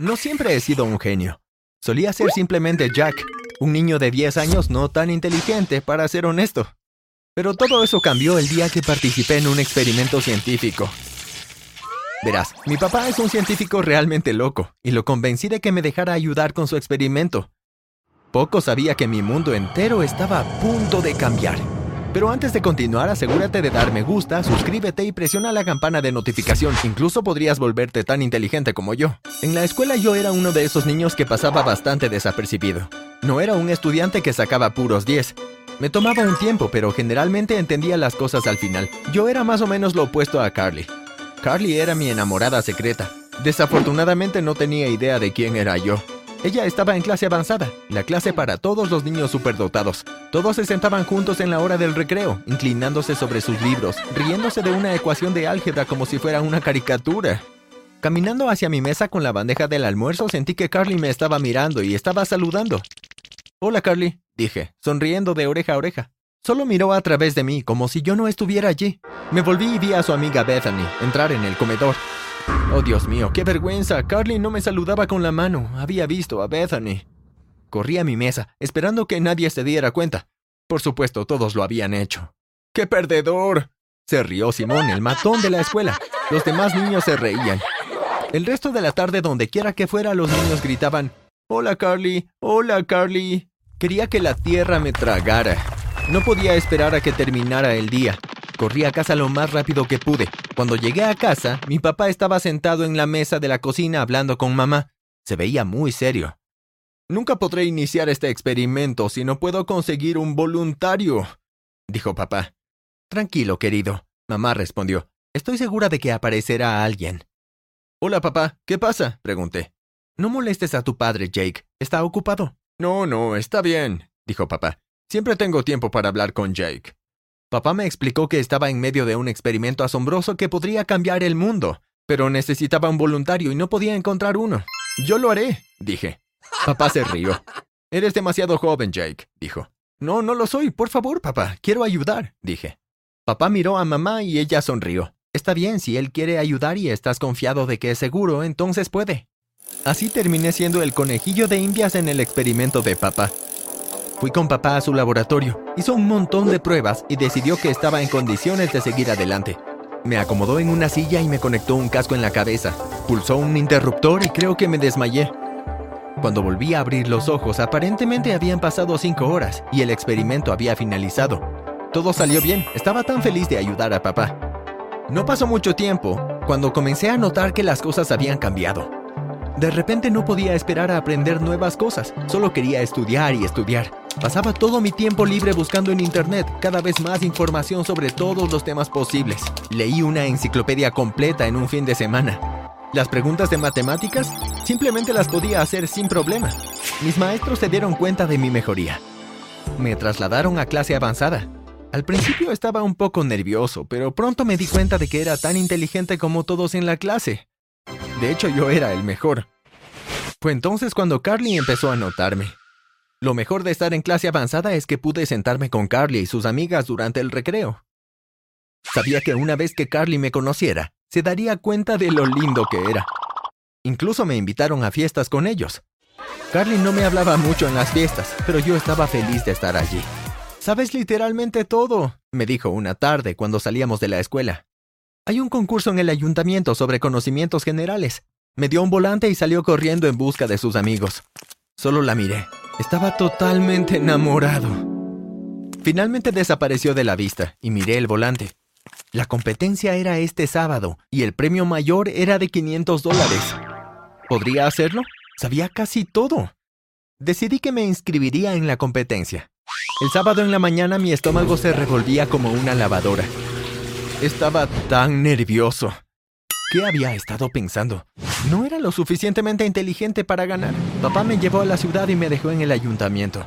No siempre he sido un genio. Solía ser simplemente Jack, un niño de 10 años no tan inteligente, para ser honesto. Pero todo eso cambió el día que participé en un experimento científico. Verás, mi papá es un científico realmente loco, y lo convencí de que me dejara ayudar con su experimento. Poco sabía que mi mundo entero estaba a punto de cambiar. Pero antes de continuar, asegúrate de dar me gusta, suscríbete y presiona la campana de notificación. Incluso podrías volverte tan inteligente como yo. En la escuela yo era uno de esos niños que pasaba bastante desapercibido. No era un estudiante que sacaba puros 10. Me tomaba un tiempo, pero generalmente entendía las cosas al final. Yo era más o menos lo opuesto a Carly. Carly era mi enamorada secreta. Desafortunadamente no tenía idea de quién era yo. Ella estaba en clase avanzada, la clase para todos los niños superdotados. Todos se sentaban juntos en la hora del recreo, inclinándose sobre sus libros, riéndose de una ecuación de álgebra como si fuera una caricatura. Caminando hacia mi mesa con la bandeja del almuerzo, sentí que Carly me estaba mirando y estaba saludando. Hola, Carly, dije, sonriendo de oreja a oreja. Solo miró a través de mí, como si yo no estuviera allí. Me volví y vi a su amiga Bethany entrar en el comedor. Oh, Dios mío, qué vergüenza. Carly no me saludaba con la mano. Había visto a Bethany. Corrí a mi mesa, esperando que nadie se diera cuenta. Por supuesto, todos lo habían hecho. ¡Qué perdedor! Se rió Simón, el matón de la escuela. Los demás niños se reían. El resto de la tarde, donde quiera que fuera, los niños gritaban, Hola Carly, hola Carly. Quería que la tierra me tragara. No podía esperar a que terminara el día. Corrí a casa lo más rápido que pude. Cuando llegué a casa, mi papá estaba sentado en la mesa de la cocina hablando con mamá. Se veía muy serio. Nunca podré iniciar este experimento si no puedo conseguir un voluntario, dijo papá. Tranquilo, querido, mamá respondió. Estoy segura de que aparecerá alguien. Hola, papá, ¿qué pasa? pregunté. No molestes a tu padre, Jake. Está ocupado. No, no, está bien, dijo papá. Siempre tengo tiempo para hablar con Jake. Papá me explicó que estaba en medio de un experimento asombroso que podría cambiar el mundo, pero necesitaba un voluntario y no podía encontrar uno. Yo lo haré, dije. Papá se rió. Eres demasiado joven, Jake, dijo. No, no lo soy. Por favor, papá. Quiero ayudar, dije. Papá miró a mamá y ella sonrió. Está bien, si él quiere ayudar y estás confiado de que es seguro, entonces puede. Así terminé siendo el conejillo de indias en el experimento de papá. Fui con papá a su laboratorio, hizo un montón de pruebas y decidió que estaba en condiciones de seguir adelante. Me acomodó en una silla y me conectó un casco en la cabeza. Pulsó un interruptor y creo que me desmayé. Cuando volví a abrir los ojos, aparentemente habían pasado cinco horas y el experimento había finalizado. Todo salió bien, estaba tan feliz de ayudar a papá. No pasó mucho tiempo cuando comencé a notar que las cosas habían cambiado. De repente no podía esperar a aprender nuevas cosas, solo quería estudiar y estudiar. Pasaba todo mi tiempo libre buscando en Internet cada vez más información sobre todos los temas posibles. Leí una enciclopedia completa en un fin de semana. Las preguntas de matemáticas simplemente las podía hacer sin problema. Mis maestros se dieron cuenta de mi mejoría. Me trasladaron a clase avanzada. Al principio estaba un poco nervioso, pero pronto me di cuenta de que era tan inteligente como todos en la clase. De hecho, yo era el mejor. Fue entonces cuando Carly empezó a notarme. Lo mejor de estar en clase avanzada es que pude sentarme con Carly y sus amigas durante el recreo. Sabía que una vez que Carly me conociera, se daría cuenta de lo lindo que era. Incluso me invitaron a fiestas con ellos. Carly no me hablaba mucho en las fiestas, pero yo estaba feliz de estar allí. Sabes literalmente todo, me dijo una tarde cuando salíamos de la escuela. Hay un concurso en el ayuntamiento sobre conocimientos generales. Me dio un volante y salió corriendo en busca de sus amigos. Solo la miré. Estaba totalmente enamorado. Finalmente desapareció de la vista y miré el volante. La competencia era este sábado y el premio mayor era de 500 dólares. ¿Podría hacerlo? Sabía casi todo. Decidí que me inscribiría en la competencia. El sábado en la mañana mi estómago se revolvía como una lavadora. Estaba tan nervioso. ¿Qué había estado pensando? No era lo suficientemente inteligente para ganar. Papá me llevó a la ciudad y me dejó en el ayuntamiento.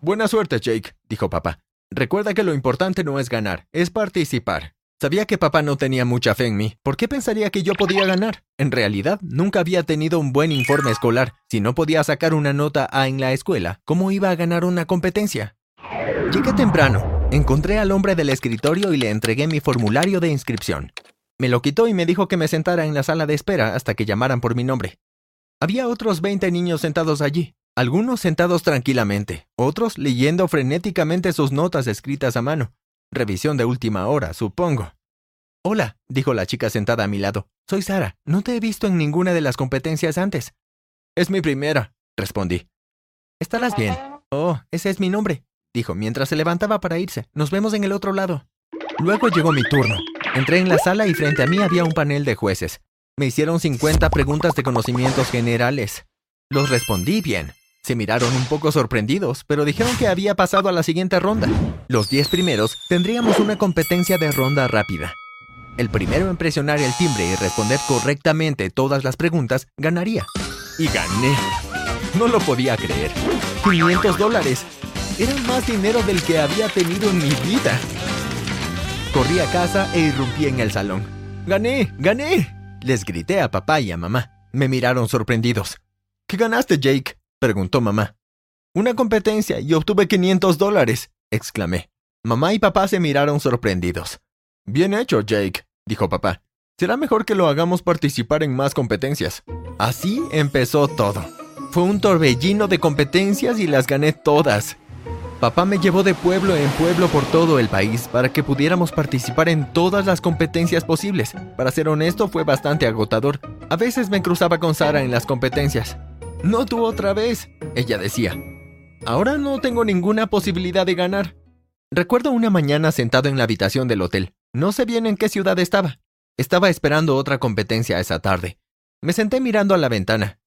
Buena suerte, Jake, dijo papá. Recuerda que lo importante no es ganar, es participar. Sabía que papá no tenía mucha fe en mí. ¿Por qué pensaría que yo podía ganar? En realidad, nunca había tenido un buen informe escolar. Si no podía sacar una nota A en la escuela, ¿cómo iba a ganar una competencia? Llegué temprano. Encontré al hombre del escritorio y le entregué mi formulario de inscripción. Me lo quitó y me dijo que me sentara en la sala de espera hasta que llamaran por mi nombre. Había otros 20 niños sentados allí, algunos sentados tranquilamente, otros leyendo frenéticamente sus notas escritas a mano. Revisión de última hora, supongo. Hola, dijo la chica sentada a mi lado. Soy Sara. No te he visto en ninguna de las competencias antes. Es mi primera, respondí. Estarás bien. Oh, ese es mi nombre, dijo mientras se levantaba para irse. Nos vemos en el otro lado. Luego llegó mi turno. Entré en la sala y frente a mí había un panel de jueces. Me hicieron 50 preguntas de conocimientos generales. Los respondí bien. Se miraron un poco sorprendidos, pero dijeron que había pasado a la siguiente ronda. Los 10 primeros tendríamos una competencia de ronda rápida. El primero en presionar el timbre y responder correctamente todas las preguntas ganaría. Y gané. No lo podía creer. 500 dólares. Era más dinero del que había tenido en mi vida. Corrí a casa e irrumpí en el salón. ¡Gané! ¡Gané! Les grité a papá y a mamá. Me miraron sorprendidos. ¿Qué ganaste, Jake? preguntó mamá. Una competencia y obtuve 500 dólares, exclamé. Mamá y papá se miraron sorprendidos. Bien hecho, Jake, dijo papá. Será mejor que lo hagamos participar en más competencias. Así empezó todo. Fue un torbellino de competencias y las gané todas. Papá me llevó de pueblo en pueblo por todo el país para que pudiéramos participar en todas las competencias posibles. Para ser honesto, fue bastante agotador. A veces me cruzaba con Sara en las competencias. No tú otra vez, ella decía. Ahora no tengo ninguna posibilidad de ganar. Recuerdo una mañana sentado en la habitación del hotel. No sé bien en qué ciudad estaba. Estaba esperando otra competencia esa tarde. Me senté mirando a la ventana.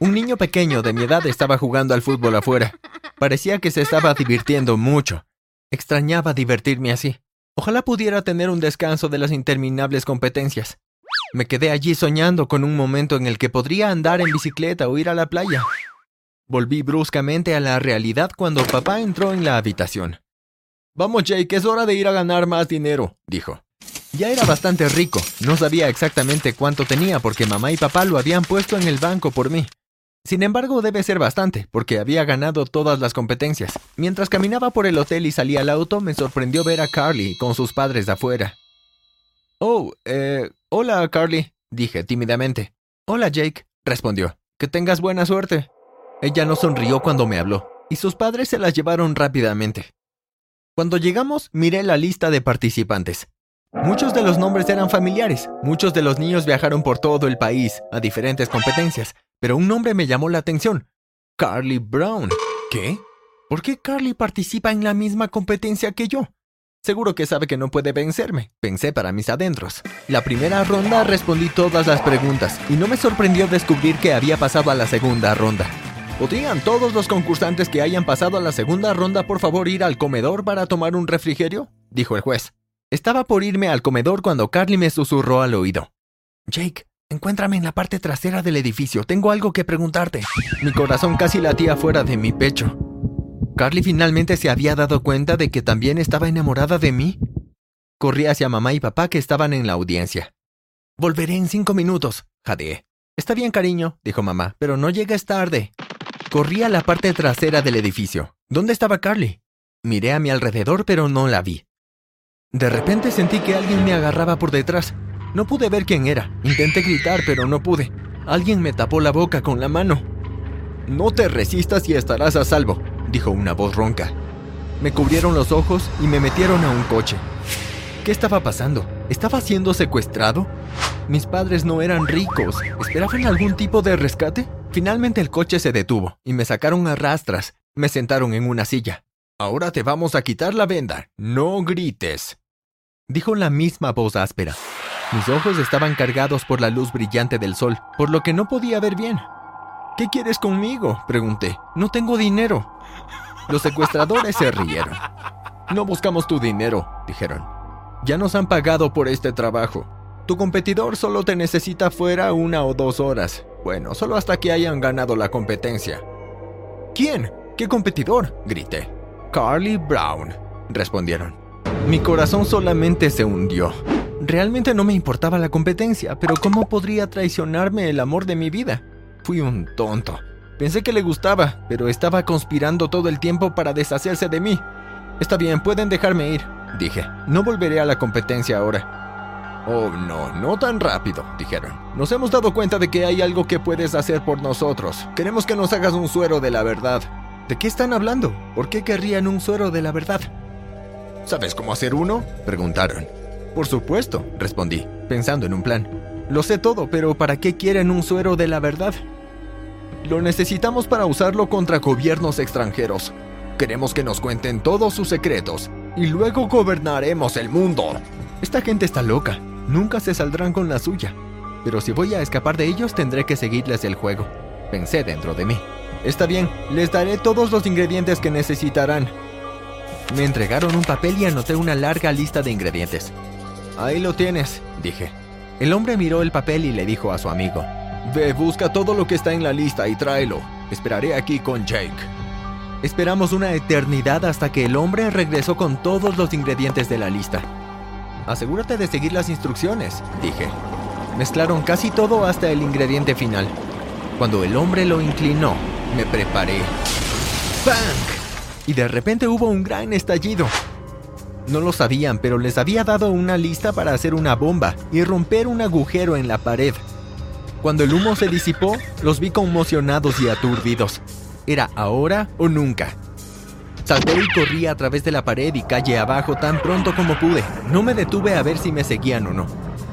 Un niño pequeño de mi edad estaba jugando al fútbol afuera. Parecía que se estaba divirtiendo mucho. Extrañaba divertirme así. Ojalá pudiera tener un descanso de las interminables competencias. Me quedé allí soñando con un momento en el que podría andar en bicicleta o ir a la playa. Volví bruscamente a la realidad cuando papá entró en la habitación. Vamos, Jake, es hora de ir a ganar más dinero, dijo. Ya era bastante rico, no sabía exactamente cuánto tenía porque mamá y papá lo habían puesto en el banco por mí. Sin embargo, debe ser bastante, porque había ganado todas las competencias. Mientras caminaba por el hotel y salía al auto, me sorprendió ver a Carly con sus padres de afuera. Oh, eh, hola, Carly, dije tímidamente. Hola, Jake, respondió. Que tengas buena suerte. Ella no sonrió cuando me habló, y sus padres se las llevaron rápidamente. Cuando llegamos, miré la lista de participantes. Muchos de los nombres eran familiares, muchos de los niños viajaron por todo el país a diferentes competencias, pero un nombre me llamó la atención. Carly Brown. ¿Qué? ¿Por qué Carly participa en la misma competencia que yo? Seguro que sabe que no puede vencerme, pensé para mis adentros. La primera ronda respondí todas las preguntas y no me sorprendió descubrir que había pasado a la segunda ronda. ¿Podrían todos los concursantes que hayan pasado a la segunda ronda por favor ir al comedor para tomar un refrigerio? dijo el juez. Estaba por irme al comedor cuando Carly me susurró al oído. Jake, encuéntrame en la parte trasera del edificio. Tengo algo que preguntarte. Mi corazón casi latía fuera de mi pecho. ¿Carly finalmente se había dado cuenta de que también estaba enamorada de mí? Corrí hacia mamá y papá que estaban en la audiencia. Volveré en cinco minutos, jadeé. Está bien, cariño, dijo mamá, pero no llegues tarde. Corrí a la parte trasera del edificio. ¿Dónde estaba Carly? Miré a mi alrededor, pero no la vi. De repente sentí que alguien me agarraba por detrás. No pude ver quién era. Intenté gritar, pero no pude. Alguien me tapó la boca con la mano. No te resistas y estarás a salvo, dijo una voz ronca. Me cubrieron los ojos y me metieron a un coche. ¿Qué estaba pasando? ¿Estaba siendo secuestrado? Mis padres no eran ricos. ¿Esperaban algún tipo de rescate? Finalmente el coche se detuvo y me sacaron a rastras. Me sentaron en una silla. Ahora te vamos a quitar la venda. No grites. Dijo la misma voz áspera. Mis ojos estaban cargados por la luz brillante del sol, por lo que no podía ver bien. ¿Qué quieres conmigo? pregunté. No tengo dinero. Los secuestradores se rieron. No buscamos tu dinero, dijeron. Ya nos han pagado por este trabajo. Tu competidor solo te necesita fuera una o dos horas. Bueno, solo hasta que hayan ganado la competencia. ¿Quién? ¿Qué competidor? grité. Carly Brown, respondieron. Mi corazón solamente se hundió. Realmente no me importaba la competencia, pero ¿cómo podría traicionarme el amor de mi vida? Fui un tonto. Pensé que le gustaba, pero estaba conspirando todo el tiempo para deshacerse de mí. Está bien, pueden dejarme ir, dije. No volveré a la competencia ahora. Oh, no, no tan rápido, dijeron. Nos hemos dado cuenta de que hay algo que puedes hacer por nosotros. Queremos que nos hagas un suero de la verdad. ¿De qué están hablando? ¿Por qué querrían un suero de la verdad? ¿Sabes cómo hacer uno? Preguntaron. Por supuesto, respondí, pensando en un plan. Lo sé todo, pero ¿para qué quieren un suero de la verdad? Lo necesitamos para usarlo contra gobiernos extranjeros. Queremos que nos cuenten todos sus secretos y luego gobernaremos el mundo. Esta gente está loca. Nunca se saldrán con la suya. Pero si voy a escapar de ellos, tendré que seguirles el juego. Pensé dentro de mí. Está bien, les daré todos los ingredientes que necesitarán. Me entregaron un papel y anoté una larga lista de ingredientes. Ahí lo tienes, dije. El hombre miró el papel y le dijo a su amigo, Ve, busca todo lo que está en la lista y tráelo. Esperaré aquí con Jake. Esperamos una eternidad hasta que el hombre regresó con todos los ingredientes de la lista. Asegúrate de seguir las instrucciones, dije. Mezclaron casi todo hasta el ingrediente final. Cuando el hombre lo inclinó, me preparé. ¡Bang! Y de repente hubo un gran estallido. No lo sabían, pero les había dado una lista para hacer una bomba y romper un agujero en la pared. Cuando el humo se disipó, los vi conmocionados y aturdidos. Era ahora o nunca. Salté y corrí a través de la pared y calle abajo tan pronto como pude. No me detuve a ver si me seguían o no.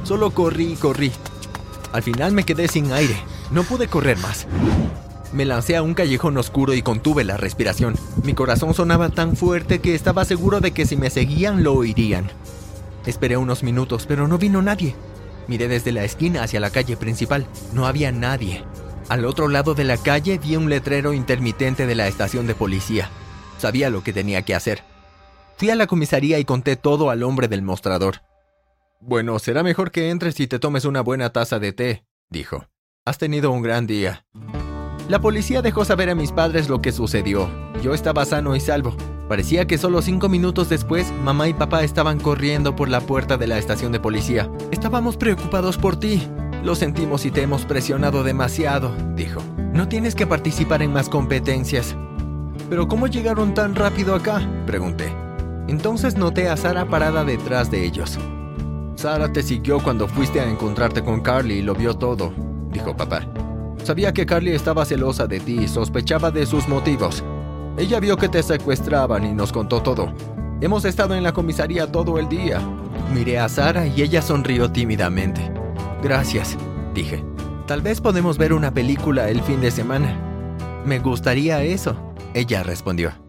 Solo corrí y corrí. Al final me quedé sin aire. No pude correr más. Me lancé a un callejón oscuro y contuve la respiración. Mi corazón sonaba tan fuerte que estaba seguro de que si me seguían lo oirían. Esperé unos minutos, pero no vino nadie. Miré desde la esquina hacia la calle principal. No había nadie. Al otro lado de la calle vi un letrero intermitente de la estación de policía. Sabía lo que tenía que hacer. Fui a la comisaría y conté todo al hombre del mostrador. Bueno, será mejor que entres y te tomes una buena taza de té, dijo. Has tenido un gran día. La policía dejó saber a mis padres lo que sucedió. Yo estaba sano y salvo. Parecía que solo cinco minutos después, mamá y papá estaban corriendo por la puerta de la estación de policía. Estábamos preocupados por ti. Lo sentimos y te hemos presionado demasiado, dijo. No tienes que participar en más competencias. ¿Pero cómo llegaron tan rápido acá? Pregunté. Entonces noté a Sara parada detrás de ellos. Sara te siguió cuando fuiste a encontrarte con Carly y lo vio todo, dijo papá. Sabía que Carly estaba celosa de ti y sospechaba de sus motivos. Ella vio que te secuestraban y nos contó todo. Hemos estado en la comisaría todo el día. Miré a Sara y ella sonrió tímidamente. Gracias, dije. Tal vez podemos ver una película el fin de semana. Me gustaría eso. Ella respondió.